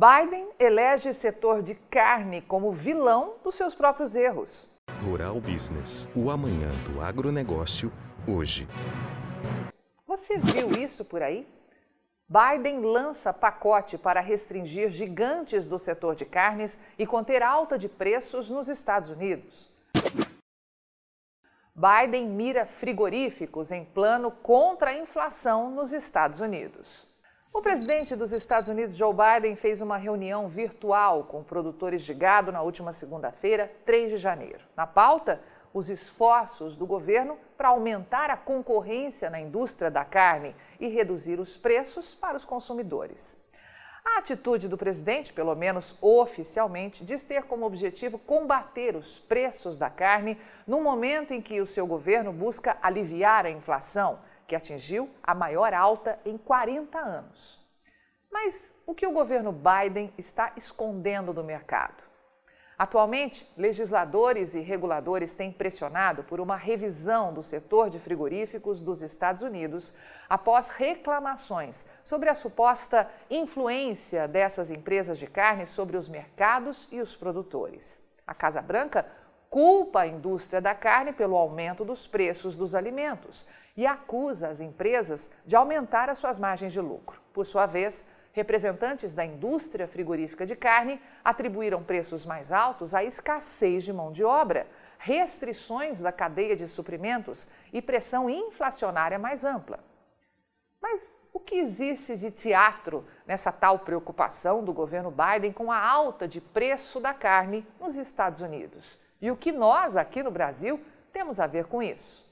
Biden elege setor de carne como vilão dos seus próprios erros. Rural Business, o amanhã do agronegócio, hoje. Você viu isso por aí? Biden lança pacote para restringir gigantes do setor de carnes e conter alta de preços nos Estados Unidos. Biden mira frigoríficos em plano contra a inflação nos Estados Unidos. O presidente dos Estados Unidos, Joe Biden, fez uma reunião virtual com produtores de gado na última segunda-feira, 3 de janeiro. Na pauta, os esforços do governo para aumentar a concorrência na indústria da carne e reduzir os preços para os consumidores. A atitude do presidente, pelo menos oficialmente, diz ter como objetivo combater os preços da carne no momento em que o seu governo busca aliviar a inflação, que atingiu a maior alta em 40 anos. Mas o que o governo Biden está escondendo do mercado? Atualmente, legisladores e reguladores têm pressionado por uma revisão do setor de frigoríficos dos Estados Unidos após reclamações sobre a suposta influência dessas empresas de carne sobre os mercados e os produtores. A Casa Branca culpa a indústria da carne pelo aumento dos preços dos alimentos e acusa as empresas de aumentar as suas margens de lucro. Por sua vez, Representantes da indústria frigorífica de carne atribuíram preços mais altos à escassez de mão de obra, restrições da cadeia de suprimentos e pressão inflacionária mais ampla. Mas o que existe de teatro nessa tal preocupação do governo Biden com a alta de preço da carne nos Estados Unidos? E o que nós, aqui no Brasil, temos a ver com isso?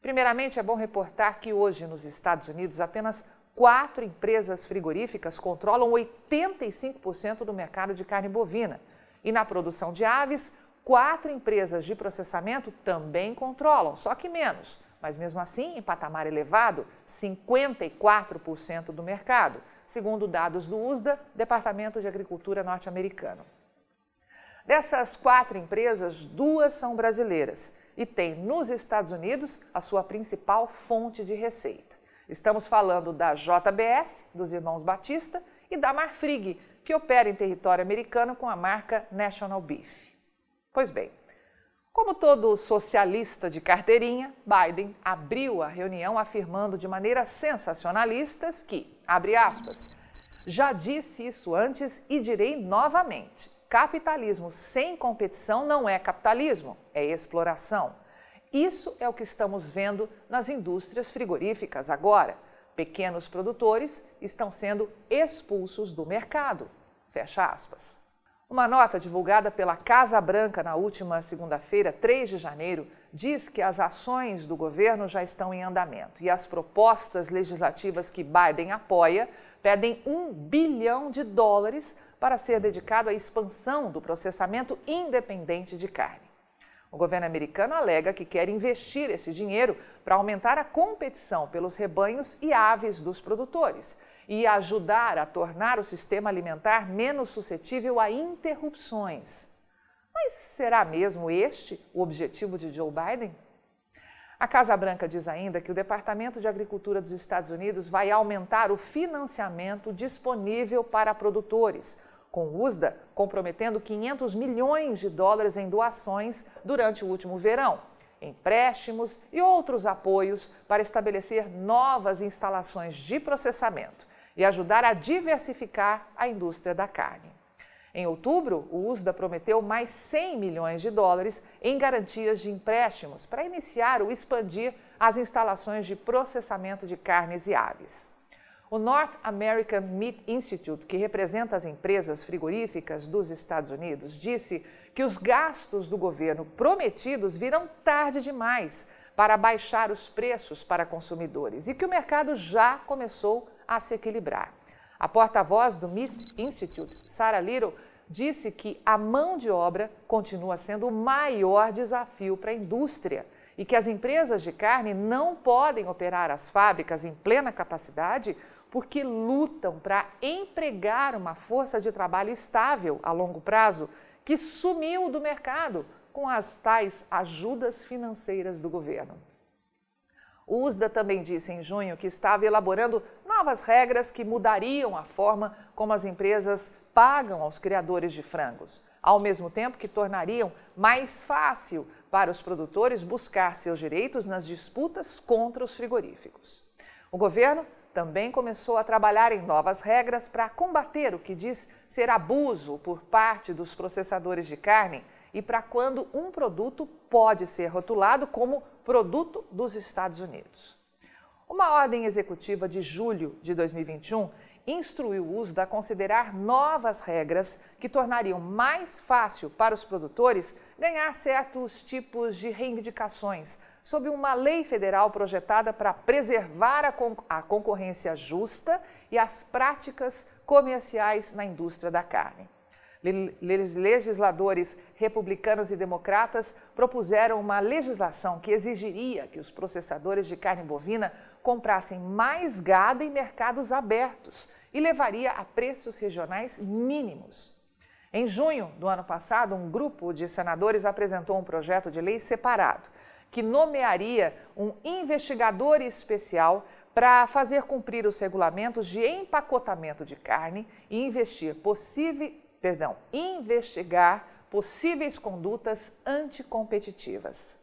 Primeiramente, é bom reportar que hoje nos Estados Unidos apenas quatro empresas frigoríficas controlam 85% do mercado de carne bovina. E na produção de aves, quatro empresas de processamento também controlam, só que menos. Mas mesmo assim, em patamar elevado, 54% do mercado, segundo dados do USDA, Departamento de Agricultura norte-americano. Dessas quatro empresas, duas são brasileiras e têm nos Estados Unidos a sua principal fonte de receita. Estamos falando da JBS, dos irmãos Batista, e da Marfrig, que opera em território americano com a marca National Beef. Pois bem, como todo socialista de carteirinha, Biden abriu a reunião afirmando de maneira sensacionalistas que, abre aspas, já disse isso antes e direi novamente: capitalismo sem competição não é capitalismo, é exploração. Isso é o que estamos vendo nas indústrias frigoríficas agora. Pequenos produtores estão sendo expulsos do mercado. Fecha aspas. Uma nota divulgada pela Casa Branca na última segunda-feira, 3 de janeiro, diz que as ações do governo já estão em andamento e as propostas legislativas que Biden apoia pedem um bilhão de dólares para ser dedicado à expansão do processamento independente de carne. O governo americano alega que quer investir esse dinheiro para aumentar a competição pelos rebanhos e aves dos produtores e ajudar a tornar o sistema alimentar menos suscetível a interrupções. Mas será mesmo este o objetivo de Joe Biden? A Casa Branca diz ainda que o Departamento de Agricultura dos Estados Unidos vai aumentar o financiamento disponível para produtores com o USDA comprometendo 500 milhões de dólares em doações durante o último verão, empréstimos e outros apoios para estabelecer novas instalações de processamento e ajudar a diversificar a indústria da carne. Em outubro, o USDA prometeu mais 100 milhões de dólares em garantias de empréstimos para iniciar ou expandir as instalações de processamento de carnes e aves. O North American Meat Institute, que representa as empresas frigoríficas dos Estados Unidos, disse que os gastos do governo prometidos virão tarde demais para baixar os preços para consumidores e que o mercado já começou a se equilibrar. A porta-voz do Meat Institute, Sarah Little, disse que a mão de obra continua sendo o maior desafio para a indústria e que as empresas de carne não podem operar as fábricas em plena capacidade porque lutam para empregar uma força de trabalho estável a longo prazo que sumiu do mercado com as tais ajudas financeiras do governo. O USDA também disse em junho que estava elaborando Novas regras que mudariam a forma como as empresas pagam aos criadores de frangos, ao mesmo tempo que tornariam mais fácil para os produtores buscar seus direitos nas disputas contra os frigoríficos. O governo também começou a trabalhar em novas regras para combater o que diz ser abuso por parte dos processadores de carne e para quando um produto pode ser rotulado como produto dos Estados Unidos. Uma ordem executiva de julho de 2021 instruiu o USDA a considerar novas regras que tornariam mais fácil para os produtores ganhar certos tipos de reivindicações sob uma lei federal projetada para preservar a, con a concorrência justa e as práticas comerciais na indústria da carne legisladores republicanos e democratas propuseram uma legislação que exigiria que os processadores de carne bovina comprassem mais gado em mercados abertos e levaria a preços regionais mínimos. Em junho do ano passado, um grupo de senadores apresentou um projeto de lei separado que nomearia um investigador especial para fazer cumprir os regulamentos de empacotamento de carne e investir perdão, investigar possíveis condutas anticompetitivas.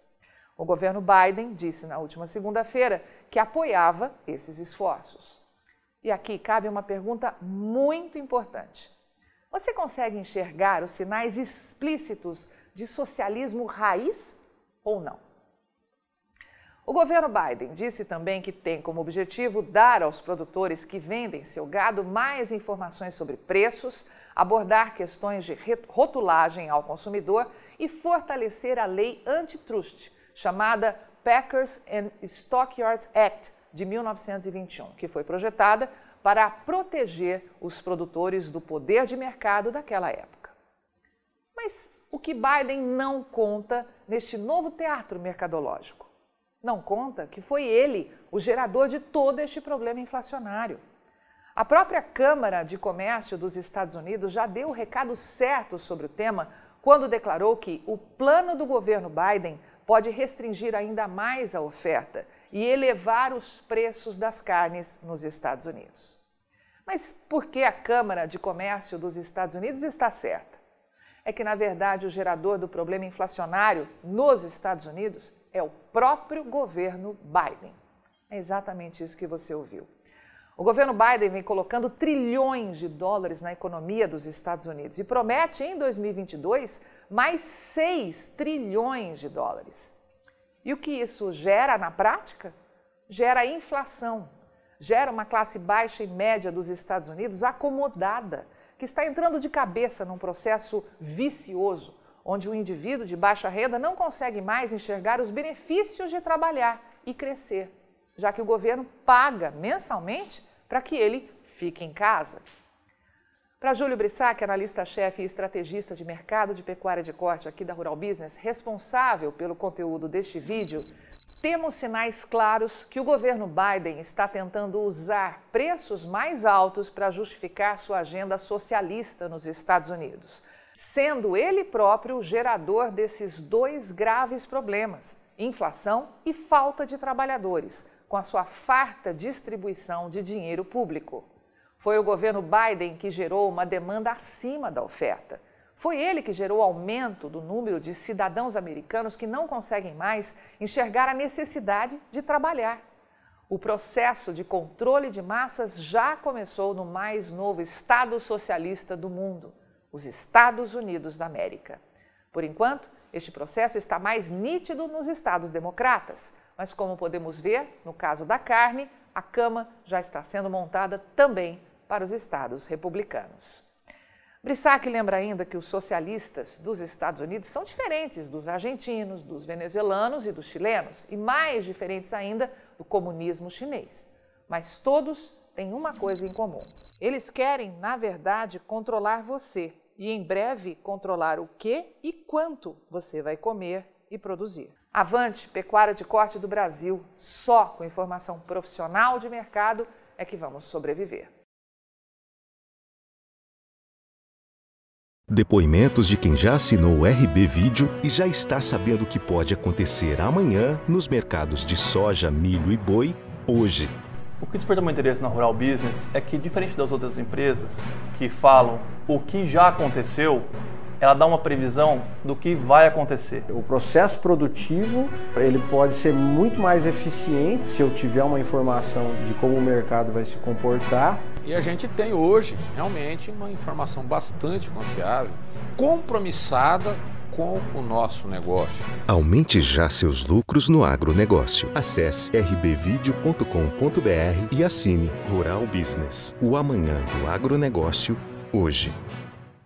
O governo Biden disse na última segunda-feira que apoiava esses esforços. E aqui cabe uma pergunta muito importante. Você consegue enxergar os sinais explícitos de socialismo raiz ou não? O governo Biden disse também que tem como objetivo dar aos produtores que vendem seu gado mais informações sobre preços, abordar questões de rotulagem ao consumidor e fortalecer a lei antitrust, chamada Packers and Stockyards Act de 1921, que foi projetada para proteger os produtores do poder de mercado daquela época. Mas o que Biden não conta neste novo teatro mercadológico? Não conta que foi ele o gerador de todo este problema inflacionário. A própria Câmara de Comércio dos Estados Unidos já deu o recado certo sobre o tema quando declarou que o plano do governo Biden pode restringir ainda mais a oferta e elevar os preços das carnes nos Estados Unidos. Mas por que a Câmara de Comércio dos Estados Unidos está certa? É que, na verdade, o gerador do problema inflacionário nos Estados Unidos é o próprio governo Biden. É exatamente isso que você ouviu. O governo Biden vem colocando trilhões de dólares na economia dos Estados Unidos e promete em 2022 mais 6 trilhões de dólares. E o que isso gera na prática? Gera inflação, gera uma classe baixa e média dos Estados Unidos acomodada, que está entrando de cabeça num processo vicioso onde o indivíduo de baixa renda não consegue mais enxergar os benefícios de trabalhar e crescer, já que o governo paga mensalmente para que ele fique em casa. Para Júlio Brissac, analista-chefe e estrategista de mercado de pecuária de corte aqui da Rural Business, responsável pelo conteúdo deste vídeo, temos sinais claros que o governo Biden está tentando usar preços mais altos para justificar sua agenda socialista nos Estados Unidos sendo ele próprio o gerador desses dois graves problemas, inflação e falta de trabalhadores, com a sua farta distribuição de dinheiro público. Foi o governo Biden que gerou uma demanda acima da oferta. Foi ele que gerou aumento do número de cidadãos americanos que não conseguem mais enxergar a necessidade de trabalhar. O processo de controle de massas já começou no mais novo Estado socialista do mundo os Estados Unidos da América. Por enquanto, este processo está mais nítido nos estados democratas, mas como podemos ver, no caso da carne, a cama já está sendo montada também para os estados republicanos. Brissac lembra ainda que os socialistas dos Estados Unidos são diferentes dos argentinos, dos venezuelanos e dos chilenos, e mais diferentes ainda do comunismo chinês. Mas todos têm uma coisa em comum: eles querem, na verdade, controlar você e em breve controlar o que e quanto você vai comer e produzir. Avante, pecuária de corte do Brasil, só com informação profissional de mercado é que vamos sobreviver. Depoimentos de quem já assinou o RB Vídeo e já está sabendo o que pode acontecer amanhã nos mercados de soja, milho e boi, hoje O que despertou meu interesse na Rural Business é que, diferente das outras empresas que falam o que já aconteceu, ela dá uma previsão do que vai acontecer. O processo produtivo ele pode ser muito mais eficiente se eu tiver uma informação de como o mercado vai se comportar. E a gente tem hoje realmente uma informação bastante confiável, compromissada com o nosso negócio. Aumente já seus lucros no agronegócio. Acesse rbvideo.com.br e assine Rural Business. O amanhã do agronegócio, hoje.